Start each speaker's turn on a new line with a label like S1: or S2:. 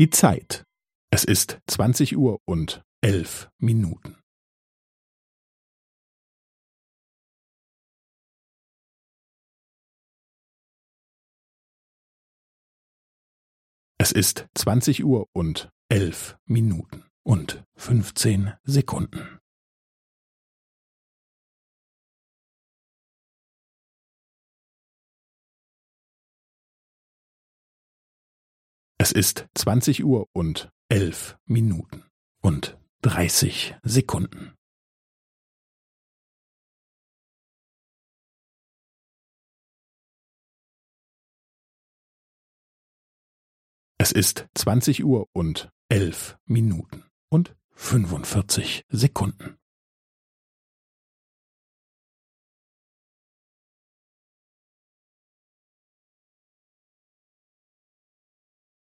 S1: Die Zeit. Es ist zwanzig Uhr und elf Minuten. Es ist zwanzig Uhr und elf Minuten und fünfzehn Sekunden. Es ist zwanzig Uhr und elf Minuten und dreißig Sekunden. Es ist zwanzig Uhr und elf Minuten und fünfundvierzig Sekunden.